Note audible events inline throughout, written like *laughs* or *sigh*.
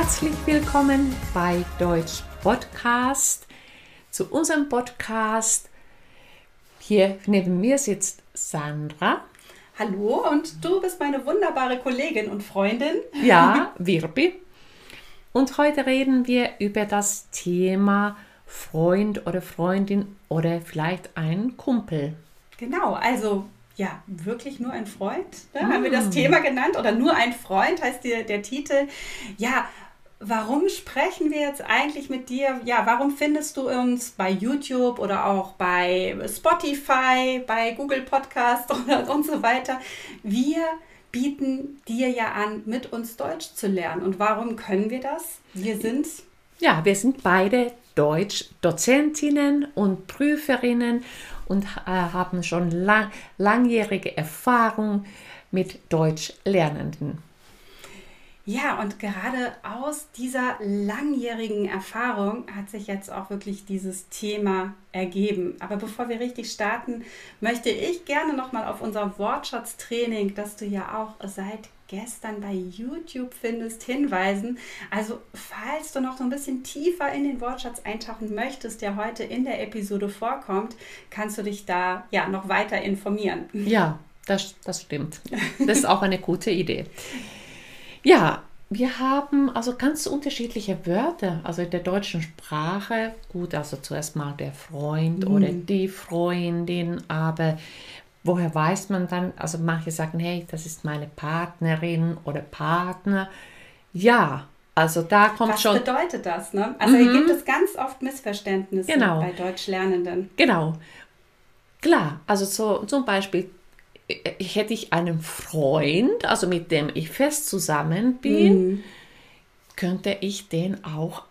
Herzlich willkommen bei Deutsch Podcast zu unserem Podcast. Hier neben mir sitzt Sandra. Hallo und du bist meine wunderbare Kollegin und Freundin. Ja, *laughs* Wirbi. Und heute reden wir über das Thema Freund oder Freundin oder vielleicht ein Kumpel. Genau, also ja, wirklich nur ein Freund, ne? haben wir das mm. Thema genannt oder nur ein Freund heißt der, der Titel. Ja, warum sprechen wir jetzt eigentlich mit dir? Ja, warum findest du uns bei YouTube oder auch bei Spotify, bei Google Podcast *laughs* oder und so weiter? Wir bieten dir ja an, mit uns Deutsch zu lernen. Und warum können wir das? Wir sind ja, wir sind beide Deutsch-Dozentinnen und Prüferinnen und äh, haben schon lang, langjährige Erfahrung mit Deutschlernenden. Ja, und gerade aus dieser langjährigen Erfahrung hat sich jetzt auch wirklich dieses Thema ergeben. Aber bevor wir richtig starten, möchte ich gerne nochmal auf unser Wortschatztraining, das du ja auch seit gestern bei YouTube findest, hinweisen. Also falls du noch so ein bisschen tiefer in den Wortschatz eintauchen möchtest, der heute in der Episode vorkommt, kannst du dich da ja noch weiter informieren. Ja, das, das stimmt. Das ist auch eine gute Idee. *laughs* Ja, wir haben also ganz unterschiedliche Wörter, also in der deutschen Sprache. Gut, also zuerst mal der Freund mhm. oder die Freundin, aber woher weiß man dann, also manche sagen, hey, das ist meine Partnerin oder Partner. Ja, also da kommt Was schon. Was bedeutet das? Ne? Also mhm. hier gibt es ganz oft Missverständnisse genau. bei Deutschlernenden. Genau. Klar, also so, zum Beispiel hätte ich einen Freund, also mit dem ich fest zusammen bin, mhm. könnte ich den auch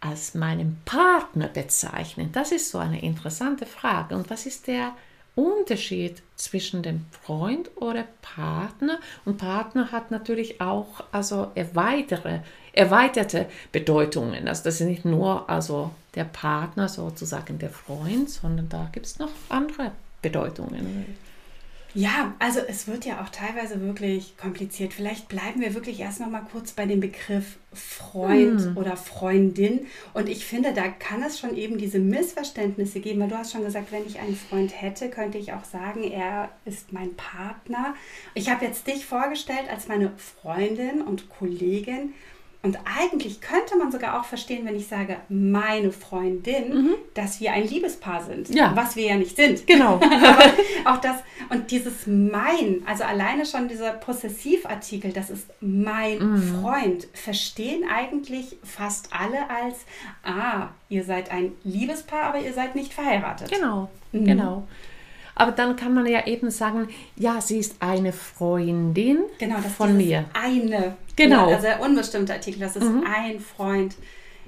als meinen Partner bezeichnen? Das ist so eine interessante Frage. Und was ist der Unterschied zwischen dem Freund oder Partner? Und Partner hat natürlich auch also erweitere, erweiterte Bedeutungen. Also das ist nicht nur also der Partner sozusagen der Freund, sondern da gibt es noch andere Bedeutungen. Ja, also es wird ja auch teilweise wirklich kompliziert. Vielleicht bleiben wir wirklich erst noch mal kurz bei dem Begriff Freund hm. oder Freundin. Und ich finde, da kann es schon eben diese Missverständnisse geben, weil du hast schon gesagt, wenn ich einen Freund hätte, könnte ich auch sagen, er ist mein Partner. Ich habe jetzt dich vorgestellt als meine Freundin und Kollegin. Und eigentlich könnte man sogar auch verstehen, wenn ich sage, meine Freundin, mhm. dass wir ein Liebespaar sind. Ja. Was wir ja nicht sind. Genau. *laughs* Auch das, und dieses mein, also alleine schon dieser Possessivartikel, das ist mein mhm. Freund, verstehen eigentlich fast alle als, ah, ihr seid ein Liebespaar, aber ihr seid nicht verheiratet. Genau, mhm. genau. Aber dann kann man ja eben sagen, ja, sie ist eine Freundin genau, das von mir. Eine. Genau. Also der unbestimmte Artikel, das ist mhm. ein Freund.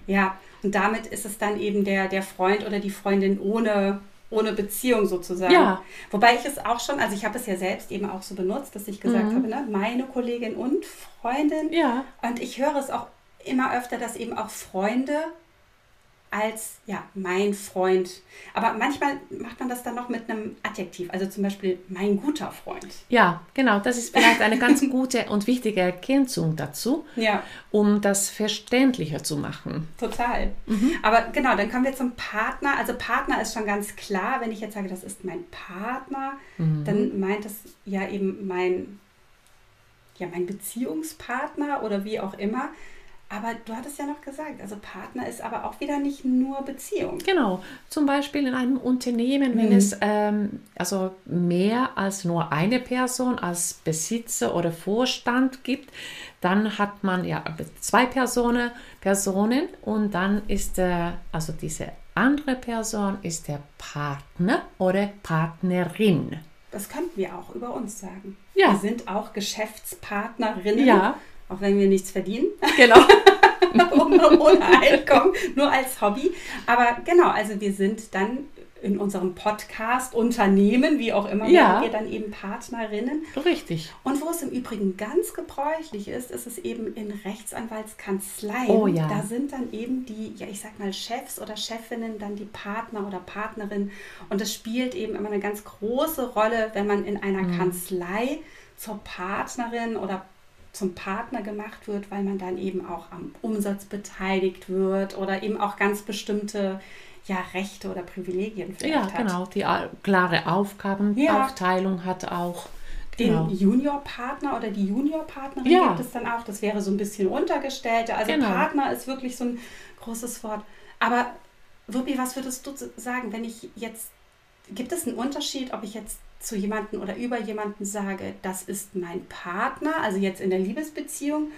Ja, und damit ist es dann eben der, der Freund oder die Freundin ohne, ohne Beziehung sozusagen. Ja. Wobei ich es auch schon, also ich habe es ja selbst eben auch so benutzt, dass ich gesagt mhm. habe, ne, meine Kollegin und Freundin. Ja. Und ich höre es auch immer öfter, dass eben auch Freunde als ja, mein Freund. Aber manchmal macht man das dann noch mit einem Adjektiv, also zum Beispiel mein guter Freund. Ja, genau, das ist vielleicht eine ganz gute und wichtige Ergänzung dazu, ja. um das verständlicher zu machen. Total. Mhm. Aber genau, dann kommen wir zum Partner. Also Partner ist schon ganz klar, wenn ich jetzt sage, das ist mein Partner, mhm. dann meint es ja eben mein, ja, mein Beziehungspartner oder wie auch immer. Aber du hattest ja noch gesagt, also Partner ist aber auch wieder nicht nur Beziehung. Genau, zum Beispiel in einem Unternehmen, wenn mhm. es ähm, also mehr als nur eine Person als Besitzer oder Vorstand gibt, dann hat man ja zwei Personen, Personen und dann ist der, also diese andere Person ist der Partner oder Partnerin. Das könnten wir auch über uns sagen. Ja. Wir sind auch Geschäftspartnerinnen. Ja auch wenn wir nichts verdienen. Genau. *laughs* ohne Einkommen, nur als Hobby. Aber genau, also wir sind dann in unserem Podcast Unternehmen, wie auch immer, ja. wir dann eben Partnerinnen. Richtig. Und wo es im Übrigen ganz gebräuchlich ist, ist es eben in Rechtsanwaltskanzleien. Oh ja. Da sind dann eben die, ja ich sag mal Chefs oder Chefinnen, dann die Partner oder Partnerin. Und das spielt eben immer eine ganz große Rolle, wenn man in einer mhm. Kanzlei zur Partnerin oder zum Partner gemacht wird, weil man dann eben auch am Umsatz beteiligt wird oder eben auch ganz bestimmte ja, Rechte oder Privilegien vielleicht ja, hat. Ja, genau, die klare Aufgabenaufteilung ja. hat auch. Genau. Den Juniorpartner oder die Juniorpartnerin ja. gibt es dann auch. Das wäre so ein bisschen untergestellte. Also genau. Partner ist wirklich so ein großes Wort. Aber Wuppi, was würdest du sagen, wenn ich jetzt, gibt es einen Unterschied, ob ich jetzt zu jemandem oder über jemanden sage, das ist mein Partner, also jetzt in der Liebesbeziehung,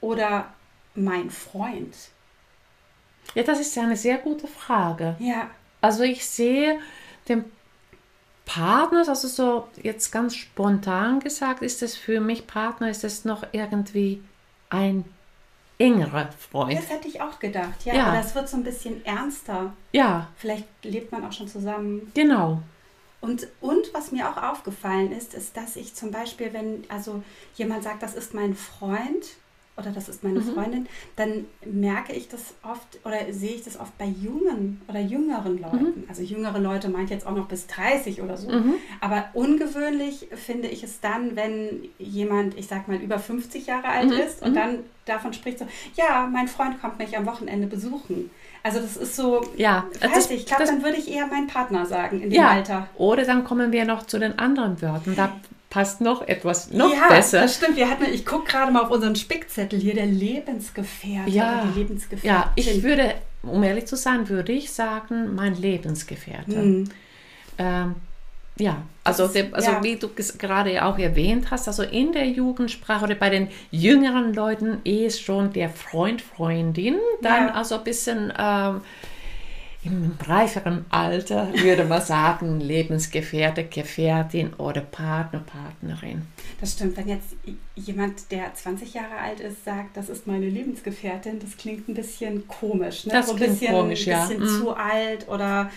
oder mein Freund? Ja, das ist ja eine sehr gute Frage. Ja. Also ich sehe den Partner, also so jetzt ganz spontan gesagt, ist es für mich Partner, ist es noch irgendwie ein engerer Freund. Das hätte ich auch gedacht, ja, ja. Aber das wird so ein bisschen ernster. Ja. Vielleicht lebt man auch schon zusammen. Genau. Und, und was mir auch aufgefallen ist, ist, dass ich zum Beispiel, wenn also jemand sagt, das ist mein Freund, oder das ist meine mhm. Freundin, dann merke ich das oft oder sehe ich das oft bei jungen oder jüngeren Leuten. Mhm. Also jüngere Leute meint jetzt auch noch bis 30 oder so. Mhm. Aber ungewöhnlich finde ich es dann, wenn jemand, ich sag mal, über 50 Jahre alt mhm. ist und mhm. dann davon spricht so, ja, mein Freund kommt mich am Wochenende besuchen. Also das ist so, ja, weiß ich, ich glaube, dann würde ich eher mein Partner sagen in dem ja, Alter. Oder dann kommen wir noch zu den anderen Wörtern. Da passt noch etwas noch ja, besser. Das stimmt. Wir hatten, ich gucke gerade mal auf unseren Spickzettel hier, der Lebensgefährte. Ja, die Lebensgefährtin. ja, ich würde, um ehrlich zu sein, würde ich sagen, mein Lebensgefährte. Mhm. Ähm, ja, also, ist, also ja. wie du gerade auch erwähnt hast, also in der Jugendsprache oder bei den jüngeren Leuten ist schon der Freund, Freundin, dann ja. also ein bisschen ähm, im reiferen Alter würde man sagen, *laughs* Lebensgefährte, Gefährtin oder Partner, Partnerin. Das stimmt. Wenn jetzt jemand, der 20 Jahre alt ist, sagt, das ist meine Lebensgefährtin, das klingt ein bisschen komisch. Ne? Das so ein bisschen, komisch, ja. bisschen mhm. zu alt oder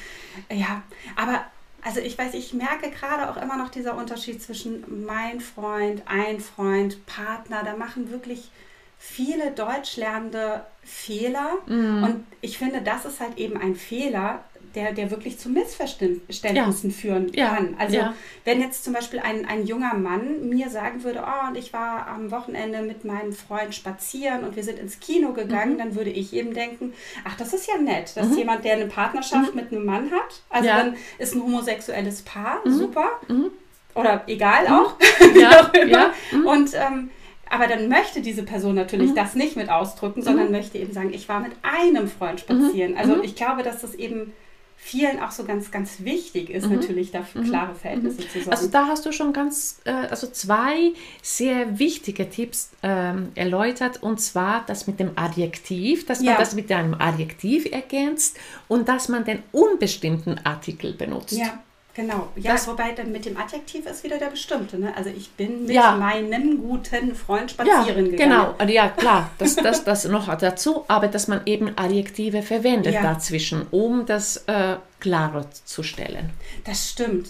ja. Aber also ich weiß, ich merke gerade auch immer noch dieser Unterschied zwischen mein Freund, ein Freund, Partner. Da machen wirklich viele Deutschlernende Fehler. Mm. Und ich finde, das ist halt eben ein Fehler, der, der wirklich zu Missverständnissen ja. führen ja. kann. Also ja. wenn jetzt zum Beispiel ein, ein junger Mann mir sagen würde, oh, und ich war am Wochenende mit meinem Freund spazieren und wir sind ins Kino gegangen, mhm. dann würde ich eben denken, ach, das ist ja nett, dass mhm. jemand, der eine Partnerschaft mhm. mit einem Mann hat, also dann ist ein homosexuelles Paar, mhm. super. Mhm. Oder egal auch, *laughs* wie auch immer. Und ähm, aber dann möchte diese Person natürlich mhm. das nicht mit ausdrücken, sondern mhm. möchte eben sagen, ich war mit einem Freund spazieren. Mhm. Also mhm. ich glaube, dass das eben vielen auch so ganz, ganz wichtig ist, mhm. natürlich dafür mhm. klare Verhältnisse zu sorgen. Also da hast du schon ganz, äh, also zwei sehr wichtige Tipps ähm, erläutert und zwar das mit dem Adjektiv, dass man ja. das mit einem Adjektiv ergänzt und dass man den unbestimmten Artikel benutzt. Ja. Genau, ja, das, wobei dann mit dem Adjektiv ist wieder der bestimmte. Ne? Also ich bin mit ja. meinem guten Freund spazieren ja, Genau, also ja klar, das, das, das noch dazu, aber dass man eben Adjektive verwendet ja. dazwischen, um das äh, klarer zu stellen. Das stimmt.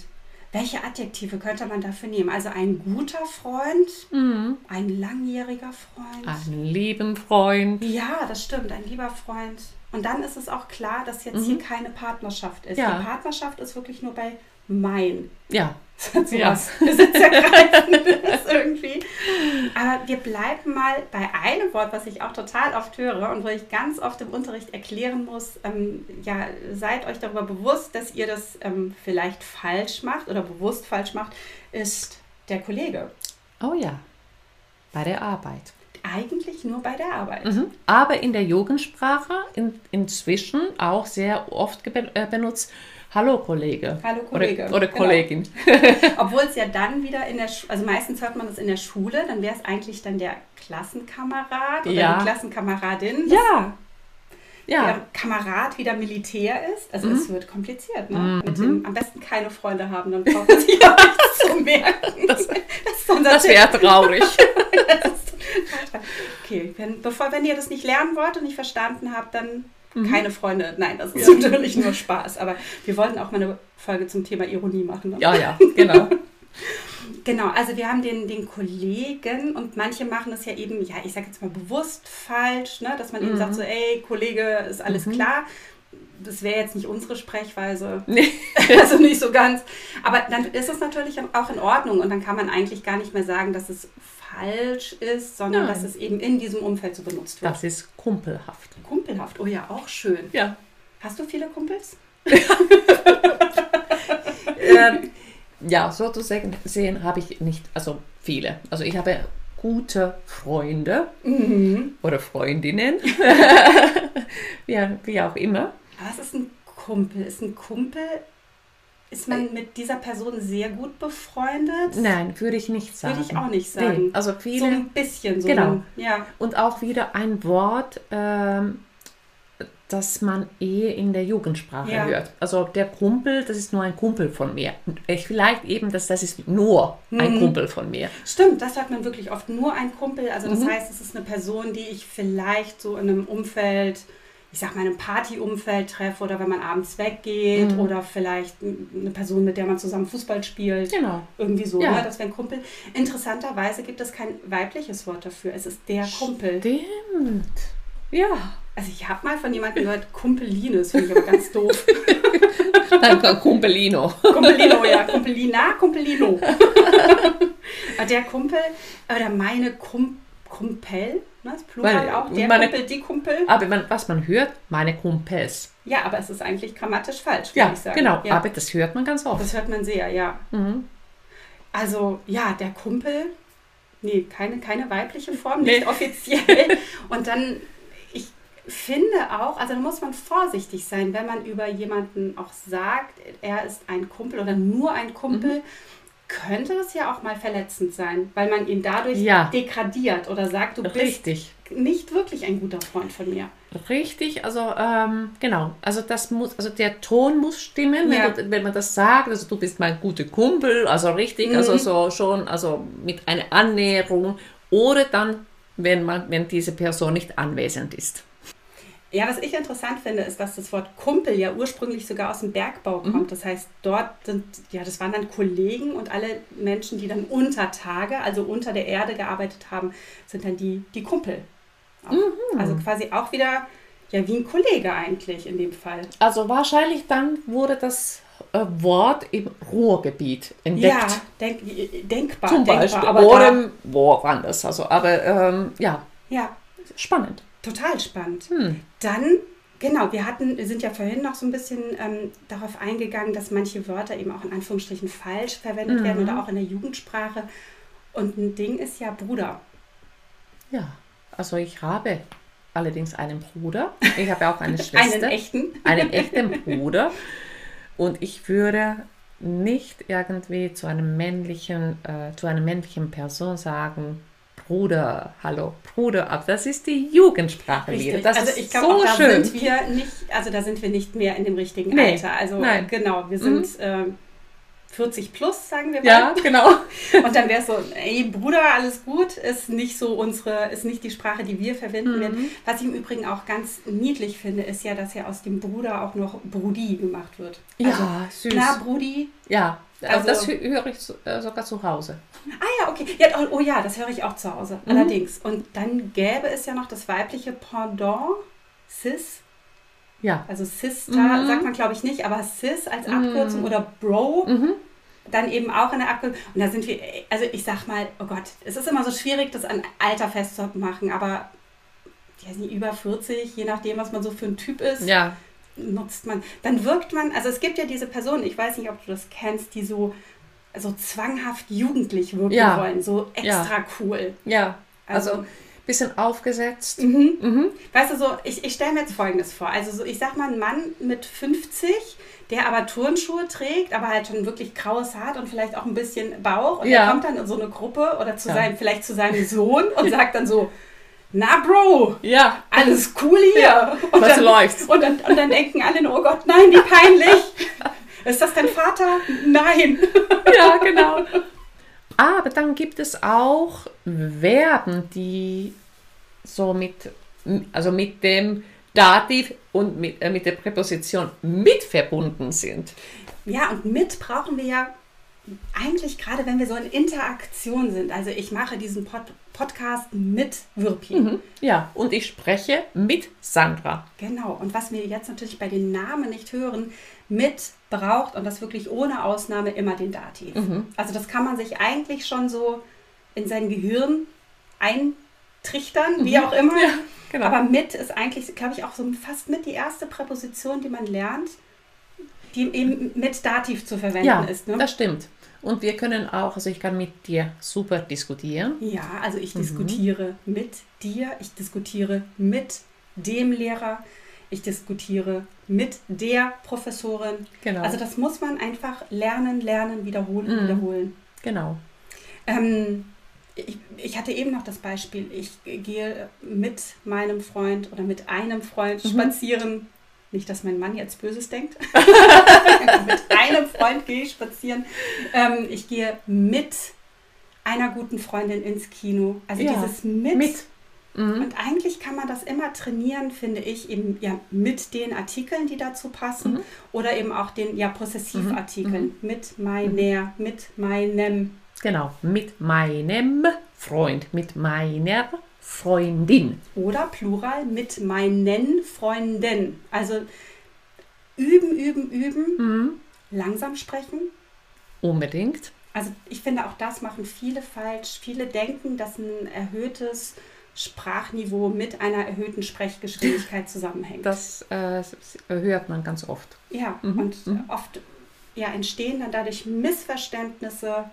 Welche Adjektive könnte man dafür nehmen? Also ein guter Freund, mhm. ein langjähriger Freund. Ein lieben Freund. Ja, das stimmt, ein lieber Freund. Und dann ist es auch klar, dass jetzt mhm. hier keine Partnerschaft ist. Ja. Die Partnerschaft ist wirklich nur bei mein. Ja. *laughs* So ja. was Besitzergreifendes *laughs* irgendwie. Aber wir bleiben mal bei einem Wort, was ich auch total oft höre und wo ich ganz oft im Unterricht erklären muss, ähm, ja, seid euch darüber bewusst, dass ihr das ähm, vielleicht falsch macht oder bewusst falsch macht, ist der Kollege. Oh ja, bei der Arbeit. Eigentlich nur bei der Arbeit. Mhm. Aber in der Jugendsprache in, inzwischen auch sehr oft äh, benutzt Hallo Kollege. Hallo Kollege. Oder, oder genau. Kollegin. *laughs* *laughs* Obwohl es ja dann wieder in der, Schule, also meistens hört man das in der Schule, dann wäre es eigentlich dann der Klassenkamerad oder ja. die Klassenkameradin. Ja. Ja. Der Kamerad wieder Militär ist. Also mhm. es wird kompliziert. Ne? Mhm. Mit dem am besten keine Freunde haben, dann braucht man sich *laughs* auch nichts zu merken. Das, das, das wäre traurig. okay, wenn, bevor, wenn ihr das nicht lernen wollt und nicht verstanden habt, dann Mhm. Keine Freunde, nein, das ist ja. natürlich nur Spaß. Aber wir wollten auch mal eine Folge zum Thema Ironie machen. Ne? Ja, ja, genau. *laughs* genau, also wir haben den, den Kollegen und manche machen das ja eben, ja, ich sage jetzt mal bewusst falsch, ne? dass man mhm. eben sagt so, ey, Kollege, ist alles mhm. klar. Das wäre jetzt nicht unsere Sprechweise. *laughs* Nee. *laughs* also nicht so ganz. Aber dann ist es natürlich auch in Ordnung und dann kann man eigentlich gar nicht mehr sagen, dass es falsch ist, sondern Nein. dass es eben in diesem Umfeld so benutzt wird. Das ist kumpelhaft. Kumpelhaft, oh ja, auch schön. Ja. Hast du viele Kumpels? *laughs* ähm, ja, so zu sehen habe ich nicht, also viele. Also ich habe gute Freunde oder Freundinnen, *laughs* ja, wie auch immer. Was ist ein Kumpel? Ist ein Kumpel, ist man mit dieser Person sehr gut befreundet? Nein, würde ich nicht sagen. Würde ich auch nicht sagen. Nee, also viele. So ein bisschen so. Genau. Ja. Und auch wieder ein Wort, ähm, das man eh in der Jugendsprache Ja. hört. Also der Kumpel, das ist nur ein Kumpel von mir. Ich vielleicht eben, dass das ist nur ein Mhm. Kumpel von mir. Stimmt, das hört man wirklich oft. Nur ein Kumpel. Also das Mhm. heißt, es ist eine Person, die ich vielleicht so in einem Umfeld, ich sag mal, in einem Partyumfeld treffe oder wenn man abends weggeht Mhm. oder vielleicht eine Person, mit der man zusammen Fußball spielt. Genau. Irgendwie so, Ja. ne? das wäre ein Kumpel. Interessanterweise gibt es kein weibliches Wort dafür. Es ist der Kumpel. Stimmt. Ja. Also ich habe mal von jemandem gehört, Kumpeline, das finde ich aber ganz doof. *laughs* Danke, Kumpelino. Kumpelino, ja, Kumpelina, Kumpelino. Aber der Kumpel, oder meine Kum Kumpel, ne, das Plural Meine- auch, der meine- Kumpel, die Kumpel. Aber man, was man hört, meine Kumpels. Ja, aber es ist eigentlich grammatisch falsch, würde Ja, ich sagen. genau. Ja, Aber das hört man ganz oft. das hört man sehr, ja. Mhm. Also, ja, der Kumpel, nee, keine, keine weibliche Form, Nee. nicht offiziell. Und dann, finde auch, also da muss man vorsichtig sein, wenn man über jemanden auch sagt, er ist ein Kumpel oder nur ein Kumpel. Könnte das ja auch mal verletzend sein, weil man ihn dadurch Ja. degradiert oder sagt, du bist Richtig. nicht wirklich ein guter Freund von mir. Richtig, also ähm, genau, also das muss, also der Ton muss stimmen, Ja. wenn, du, wenn man das sagt, also du bist mein guter Kumpel, also richtig, Mhm. also so schon, also mit einer Annäherung oder dann, wenn man, wenn diese Person nicht anwesend ist. Ja, was ich interessant finde, ist, dass das Wort Kumpel ja ursprünglich sogar aus dem Bergbau Mhm. kommt. Das heißt, dort sind, ja, das waren dann Kollegen und alle Menschen, die dann unter Tage, also unter der Erde gearbeitet haben, sind dann die, die Kumpel. Mhm. Also quasi auch wieder, ja, wie ein Kollege eigentlich in dem Fall. Also wahrscheinlich dann wurde das äh, Wort im Ruhrgebiet entdeckt. Ja, denk, denkbar, Zum denkbar. Beispiel. Aber oder da, im- woanders. Also, aber ähm, ja, ja, spannend. Total spannend. Hm. Dann, genau, wir hatten, wir sind ja vorhin noch so ein bisschen ähm, darauf eingegangen, dass manche Wörter eben auch in Anführungsstrichen falsch verwendet Mhm. werden oder auch in der Jugendsprache. Und ein Ding ist ja Bruder. Ja, also ich habe allerdings einen Bruder. Ich habe auch eine *laughs* Schwester. Einen echten. einen *laughs* echten Bruder. Und ich würde nicht irgendwie zu einem männlichen, äh, zu einer männlichen Person sagen, Bruder, hallo, Bruder, aber das ist die Jugendsprache wieder. Das also ist ich glaube, so auch da schön. sind wir nicht, also da sind wir nicht mehr in dem richtigen Nee, Alter. Also nein. genau, wir sind ähm, 40 plus, sagen wir mal. ja, genau. *laughs* Und dann wäre es so, ey Bruder, alles gut, ist nicht so unsere, ist nicht die Sprache, die wir verwenden Mhm. werden. Was ich im Übrigen auch ganz niedlich finde, ist ja, dass ja aus dem Bruder auch noch Brudi gemacht wird. Also, Ja, süß. Na, Brudi. ja, also, Also- das hö- höre ich äh, sogar zu Hause. Ah ja, okay. Ja, oh, oh ja, das höre ich auch zu Hause. Mhm. Allerdings. Und dann gäbe es ja noch das weibliche Pendant, Sis. Ja. Also Sister Mhm. sagt man, glaube ich, nicht, aber Sis als Abkürzung oder Bro. Mhm. dann eben auch in der Abkürzung. Und da sind wir, also ich sag mal, oh Gott, es ist immer so schwierig, das an Alter festzumachen, aber ich weiß nicht, über 40, je nachdem, was man so für ein Typ ist, Ja, nutzt man. Dann wirkt man, also es gibt ja diese Personen, ich weiß nicht, ob du das kennst, die so, so zwanghaft jugendlich wirken Ja. wollen, so Ja. extra cool. ja. Also, Also- ein bisschen aufgesetzt. Mhm. Mhm. Weißt du, so, ich, ich stelle mir jetzt Folgendes vor. Also, so, ich sag mal, ein Mann mit 50, der aber Turnschuhe trägt, aber halt schon wirklich graues Haar und vielleicht auch ein bisschen Bauch. Und Ja. der kommt dann in so eine Gruppe oder zu Ja. seinem, vielleicht zu seinem Sohn und sagt dann so, na Bro, Ja, alles cool hier. Ja, und, was dann, läuft? und, dann, und dann denken alle, nur, oh Gott, nein, wie peinlich. Ist das dein Vater? Nein. *laughs* ja, genau. Aber dann gibt es auch Verben, die so mit, also mit dem Dativ und mit, äh, mit der Präposition mit verbunden sind. Ja, und mit brauchen wir ja eigentlich gerade, wenn wir so in Interaktion sind. Also ich mache diesen Pod Podcast mit Wirpi. Mhm. Ja, und ich spreche mit Sandra. Genau. Und was wir jetzt natürlich bei den Namen nicht hören, mit braucht und das wirklich ohne Ausnahme immer den Dativ. Mhm. Also das kann man sich eigentlich schon so in sein Gehirn eintrichtern, wie auch immer. Ja, genau. Aber mit ist eigentlich, glaube ich, auch so fast mit die erste Präposition, die man lernt, die eben mit Dativ zu verwenden ja, ist. Ne? das stimmt. Und wir können auch, also ich kann mit dir super diskutieren. Ja, also ich diskutiere mit dir, ich diskutiere mit dem Lehrer, ich diskutiere mit der Professorin. Genau. Also das muss man einfach lernen, lernen, wiederholen, Mhm. wiederholen. Genau. Ähm, ich, ich hatte eben noch das Beispiel, ich gehe mit meinem Freund oder mit einem Freund Mhm. spazieren. Nicht, dass mein Mann jetzt Böses denkt. *laughs* mit einem Freund gehe ich spazieren. Ähm, ich gehe mit einer guten Freundin ins Kino. Also Ja, dieses mit. Mit. Mhm. Und eigentlich kann man das immer trainieren, finde ich, eben ja mit den Artikeln, die dazu passen Mhm. oder eben auch den ja Possessivartikeln. Mit meiner, mit meinem. Genau. Mit meinem Freund, mit meiner Freundin. Oder Plural mit meinen Freunden. Also üben, üben, üben, Mhm. langsam sprechen. Unbedingt. Also ich finde, auch das machen viele falsch. Viele denken, dass ein erhöhtes Sprachniveau mit einer erhöhten Sprechgeschwindigkeit *laughs* zusammenhängt. Das äh, hört man ganz oft. ja, Mhm, und mhm. oft ja, entstehen dann dadurch Missverständnisse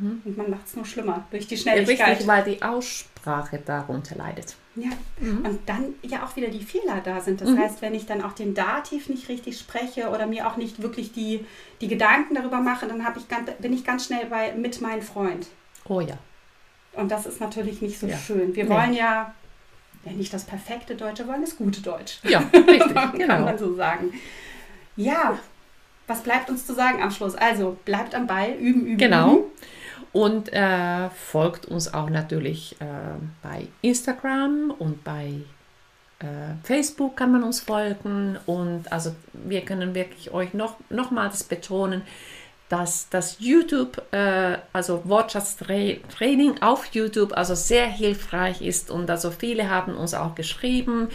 und man macht es nur schlimmer durch die Schnelligkeit. richtig, weil die Aussprache darunter leidet. Ja, Mhm. und dann ja auch wieder die Fehler da sind. Das Mhm. heißt, wenn ich dann auch den Dativ nicht richtig spreche oder mir auch nicht wirklich die, die Gedanken darüber mache, dann ich ganz, bin ich ganz schnell bei mit meinem Freund. Oh ja. Und das ist natürlich nicht so Ja. schön. Wir Nee. wollen ja, ja nicht das perfekte Deutsch, wir wollen das gute Deutsch. Ja, *laughs* richtig, Kann genau. man so sagen. Ja, was bleibt uns zu sagen am Schluss? Also bleibt am Ball, üben, üben, Genau. üben. Und äh, folgt uns auch natürlich äh, bei Instagram und bei äh, Facebook kann man uns folgen. Und also wir können wirklich euch noch, nochmals betonen, dass das YouTube, äh, also Wortschatztraining auf YouTube, also sehr hilfreich ist. Und also viele haben uns auch geschrieben,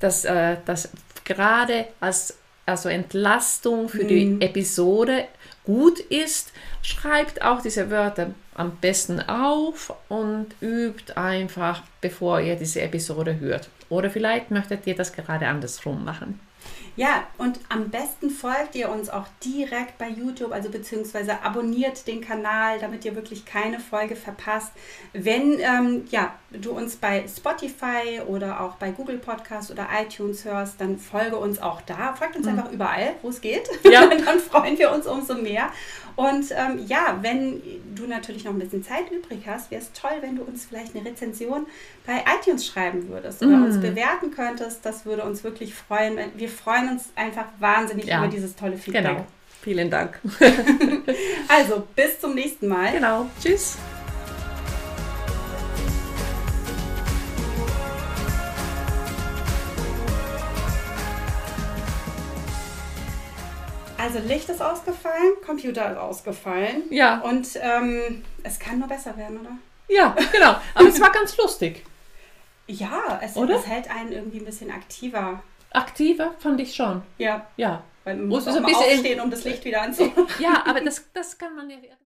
dass äh, das gerade als also Entlastung für die Episode gut ist. Schreibt auch diese Wörter am besten auf und übt einfach, bevor ihr diese Episode hört. Oder vielleicht möchtet ihr das gerade andersrum machen. Ja, und am besten folgt ihr uns auch direkt bei YouTube, also beziehungsweise abonniert den Kanal, damit ihr wirklich keine Folge verpasst. Wenn ähm, ja, du uns bei Spotify oder auch bei Google Podcast oder iTunes hörst, dann folge uns auch da. Folgt uns einfach überall, wo es geht. Ja. *laughs* dann freuen wir uns umso mehr. Und ähm, ja, wenn du natürlich noch ein bisschen Zeit übrig hast, wäre es toll, wenn du uns vielleicht eine Rezension bei iTunes schreiben würdest oder uns bewerten könntest. Das würde uns wirklich freuen. Wir freuen uns einfach wahnsinnig Ja. über dieses tolle Feedback. Genau. Vielen Dank. *laughs* Also, bis zum nächsten Mal. genau. Tschüss. Also, Licht ist ausgefallen, Computer ist ausgefallen. Ja. Und ähm, es kann nur besser werden, oder? Ja, genau. Aber es war ganz lustig. Ja, es, Oder? es hält einen irgendwie ein bisschen aktiver. Aktiver fand ich schon. Ja, Ja. weil man Muss muss so auch ein bisschen- aufstehen, um das Licht wieder anzumachen. Ja, aber das, das kann man ja.